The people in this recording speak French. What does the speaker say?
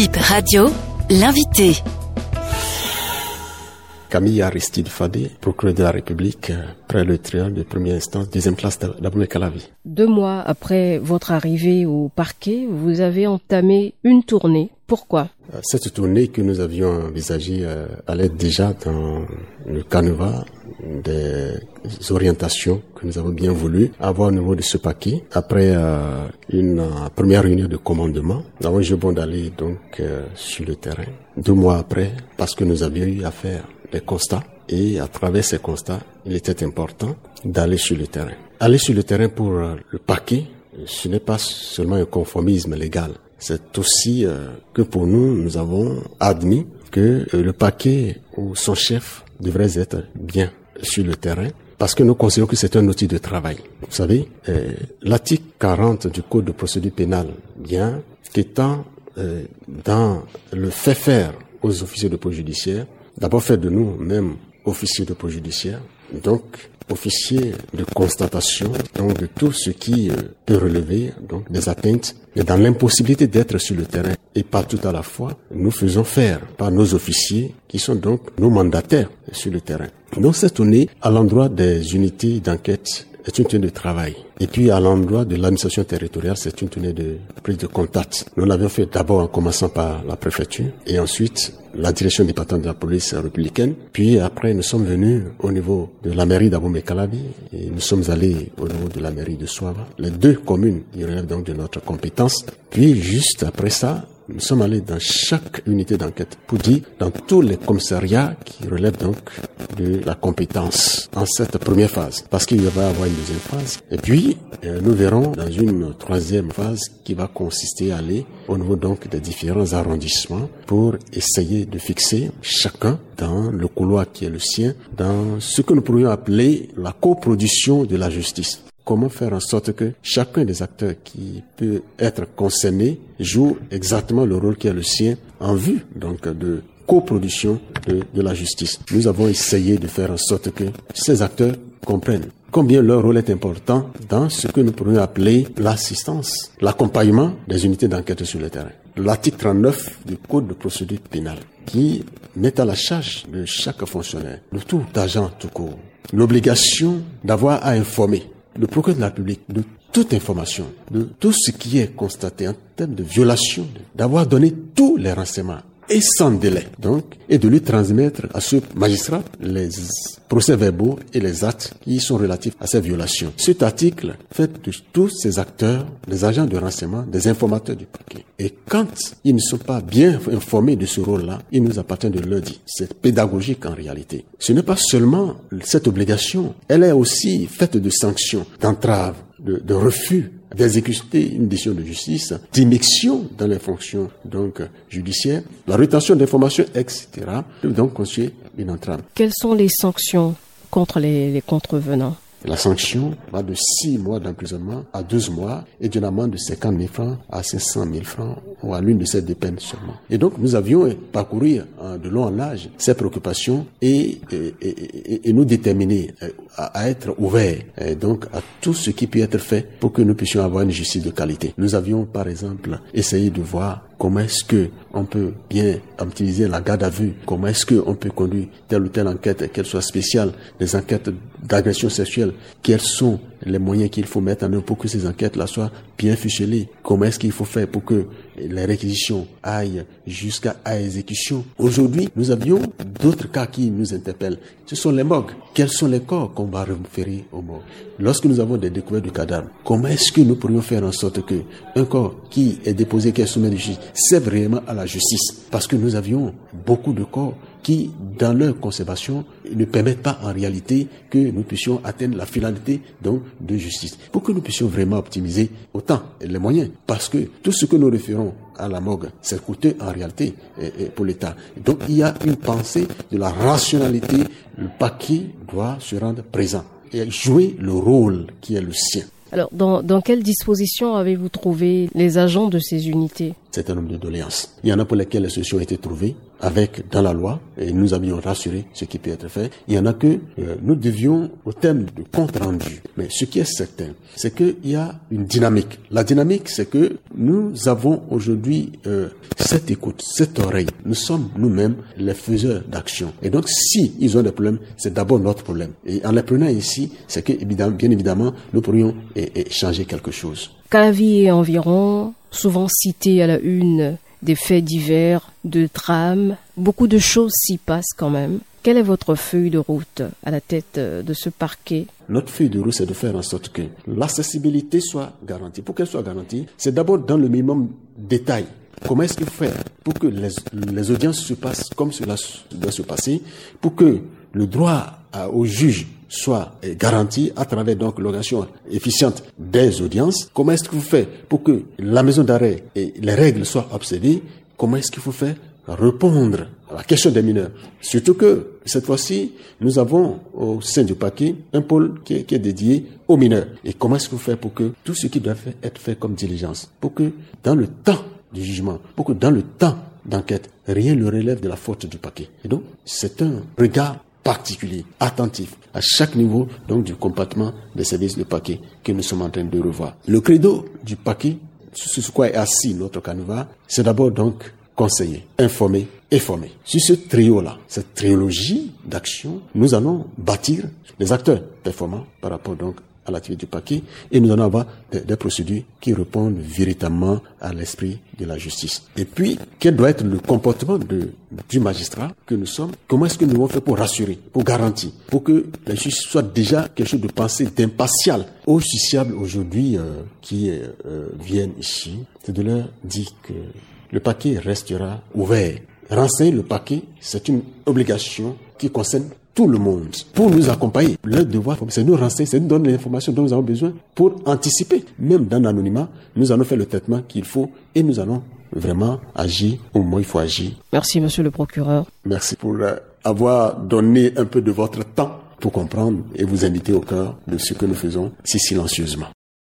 Bip Radio, l'invité. Camille Aristide Fadé, procureur de la République, euh, près le tribunal de première instance, deuxième classe d'Abomey Calavi. Deux mois après votre arrivée au parquet, vous avez entamé une tournée. Pourquoi? Euh, Cette tournée que nous avions envisagée euh, allait déjà dans le canevas des orientations que nous avons bien voulu avoir au niveau de ce paquet. Après une première réunion de commandement, nous avons eu bon d'aller donc sur le terrain. Deux mois après, parce que nous avions eu affaire des constats et à travers ces constats, il était important d'aller sur le terrain. Aller sur le terrain pour euh, le paquet, ce n'est pas seulement un conformisme légal, c'est aussi euh, que pour nous, nous avons admis que euh, le paquet ou son chef devrait être bien sur le terrain parce que nous considérons que c'est un outil de travail. Vous savez, l'article 40 du Code de procédure pénale bien qu'étant dans le fait faire aux officiers de police judiciaire d'abord faire de nous même officiers de police judiciaire, donc officiers de constatation, donc de tout ce qui euh, peut relever donc des atteintes, mais dans l'impossibilité d'être sur le terrain et pas tout à la fois, nous faisons faire par nos officiers qui sont donc nos mandataires sur le terrain. Donc c'est tournée à l'endroit des unités d'enquête est une tournée de travail. Et puis à l'endroit de l'administration territoriale, c'est une tournée de prise de contact. Nous l'avions fait d'abord en commençant par la préfecture et ensuite la direction départementale de la police républicaine. Puis après, nous sommes venus au niveau de la mairie d'Abomey Calabi et nous sommes allés au niveau de la mairie de Soava. Les deux communes, qui relèvent donc de notre compétence. Puis juste après ça, nous sommes allés dans chaque unité d'enquête pour dire dans tous les commissariats qui relèvent donc de la compétence en cette première phase. Parce qu'il va y avoir une deuxième phase. Et puis, euh, nous verrons dans une troisième phase qui va consister à aller au niveau donc des différents arrondissements pour essayer de fixer chacun dans le couloir qui est le sien, dans ce que nous pourrions appeler la coproduction de la justice comment faire en sorte que chacun des acteurs qui peut être concerné joue exactement le rôle qui est le sien en vue donc de coproduction de, de la justice. Nous avons essayé de faire en sorte que ces acteurs comprennent combien leur rôle est important dans ce que nous pourrions appeler l'assistance, l'accompagnement des unités d'enquête sur le terrain. L'article 39 du Code de procédure pénale qui met à la charge de chaque fonctionnaire, de tout agent tout court, l'obligation d'avoir à informer le procureur de la République de toute information, de tout ce qui est constaté en termes de violation, d'avoir donné tous les renseignements et sans délai, donc, et de lui transmettre à ce magistrat les procès-verbaux et les actes qui sont relatifs à ces violations. Cet article fait de tous ces acteurs, les agents de renseignement, des informateurs du paquet. Et quand ils ne sont pas bien informés de ce rôle-là, il nous appartient de leur dire. C'est pédagogique en réalité. Ce n'est pas seulement cette obligation, elle est aussi faite de sanctions, d'entraves, de, de refus d'exécuter une décision de justice, d'immixtion dans les fonctions donc judiciaires, la rétention d'informations, etc. Donc constituer une entrave. Quelles sont les sanctions contre les contrevenants? La sanction va de 6 mois d'emprisonnement à 12 mois et d'une amende de 50 000 francs à 500 000 francs ou à l'une de ces deux peines seulement. Et donc nous avions parcouru de long en large ces préoccupations et, nous déterminer euh, à, à être ouverts euh, donc à tout ce qui peut être fait pour que nous puissions avoir une justice de qualité. Nous avions par exemple essayé de voir comment est-ce que on peut bien optimiser la garde à vue, comment est-ce qu'on peut conduire telle ou telle enquête, qu'elle soit spéciale, des enquêtes d'agression sexuelle, quels sont les moyens qu'il faut mettre en œuvre pour que ces enquêtes-là soient bien ficelées, comment est-ce qu'il faut faire pour que les réquisitions aillent jusqu'à exécution. Aujourd'hui, nous avions d'autres cas qui nous interpellent. Ce sont les morgues. Quels sont les corps qu'on va référer aux morgues? Lorsque nous avons des découvertes de cadavres, comment est-ce que nous pourrions faire en sorte que un corps qui est déposé, qui est soumis à la justice, serve réellement à la justice? Parce que nous avions beaucoup de corps qui, dans leur conservation, ne permettent pas en réalité que nous puissions atteindre la finalité donc de justice. Pour que nous puissions vraiment optimiser autant les moyens. Parce que tout ce que nous référons à la morgue, c'est coûteux en réalité pour l'État. Donc il y a une pensée de la rationalité. Le paquet doit se rendre présent et jouer le rôle qui est le sien. Alors, dans, dans quelles dispositions avez-vous trouvé les agents de ces unités? Certain nombre de doléances. Il y en a pour lesquelles les solutions ont été trouvées avec dans la loi et nous avions rassuré ce qui peut être fait. Il y en a que euh, nous devions au terme de compte rendu. Mais ce qui est certain, c'est qu'il y a une dynamique. La dynamique, c'est que nous avons aujourd'hui euh, cette écoute, cette oreille. Nous sommes nous-mêmes les faiseurs d'action. Et donc, si ils ont des problèmes, c'est d'abord notre problème. Et en les prenant ici, c'est que bien évidemment, nous pourrions changer quelque chose. Est environ, souvent cité à la une des faits divers, de drames. Beaucoup de choses s'y passent quand même. Quelle est votre feuille de route à la tête euh, de ce parquet? Notre feuille de route, c'est de faire en sorte que l'accessibilité soit garantie. Pour qu'elle soit garantie, c'est d'abord dans le minimum détail. Comment est-ce qu'il faire pour que les, les, audiences se passent comme cela doit se passer, pour que le droit au juge soit garanti à travers donc l'organisation efficiente des audiences. Comment est-ce qu'il faut faire pour que la maison d'arrêt et les règles soient obsédées Comment est-ce qu'il faut faire répondre à la question des mineurs? Surtout que cette fois-ci, nous avons au sein du paquet un pôle qui est, dédié aux mineurs. Et comment est-ce qu'il faut faire pour que tout ce qui doit être fait comme diligence, pour que dans le temps du jugement, pour que dans le temps d'enquête, rien ne relève de la faute du paquet. Et donc, c'est un regard particulier, attentif à chaque niveau donc du comportement des services de paquet que nous sommes en train de revoir. Le credo du paquet, sur quoi est assis notre canevas, c'est d'abord donc conseiller, informer et former. Sur ce trio-là, cette trilogie d'action, nous allons bâtir les acteurs performants par rapport donc à l'activité du paquet et nous allons avoir des, procédures qui répondent véritablement à l'esprit de la justice. Et puis, quel doit être le comportement du magistrat que nous sommes? Comment est-ce que nous allons faire pour rassurer, pour garantir, pour que la justice soit déjà quelque chose de pensé, d'impartial? Aux justiciables aujourd'hui euh, qui euh, viennent ici C'est de leur dire que le paquet restera ouvert. Renseigner le paquet, c'est une obligation qui concerne tout le monde pour nous accompagner. Le devoir, c'est nous renseigner, c'est nous donner l'information dont nous avons besoin pour anticiper. Même dans l'anonymat, nous allons faire le traitement qu'il faut et nous allons vraiment agir au moment où il faut agir. Merci, monsieur le procureur. Merci pour euh, avoir donné un peu de votre temps pour comprendre et vous inviter au cœur de ce que nous faisons si silencieusement.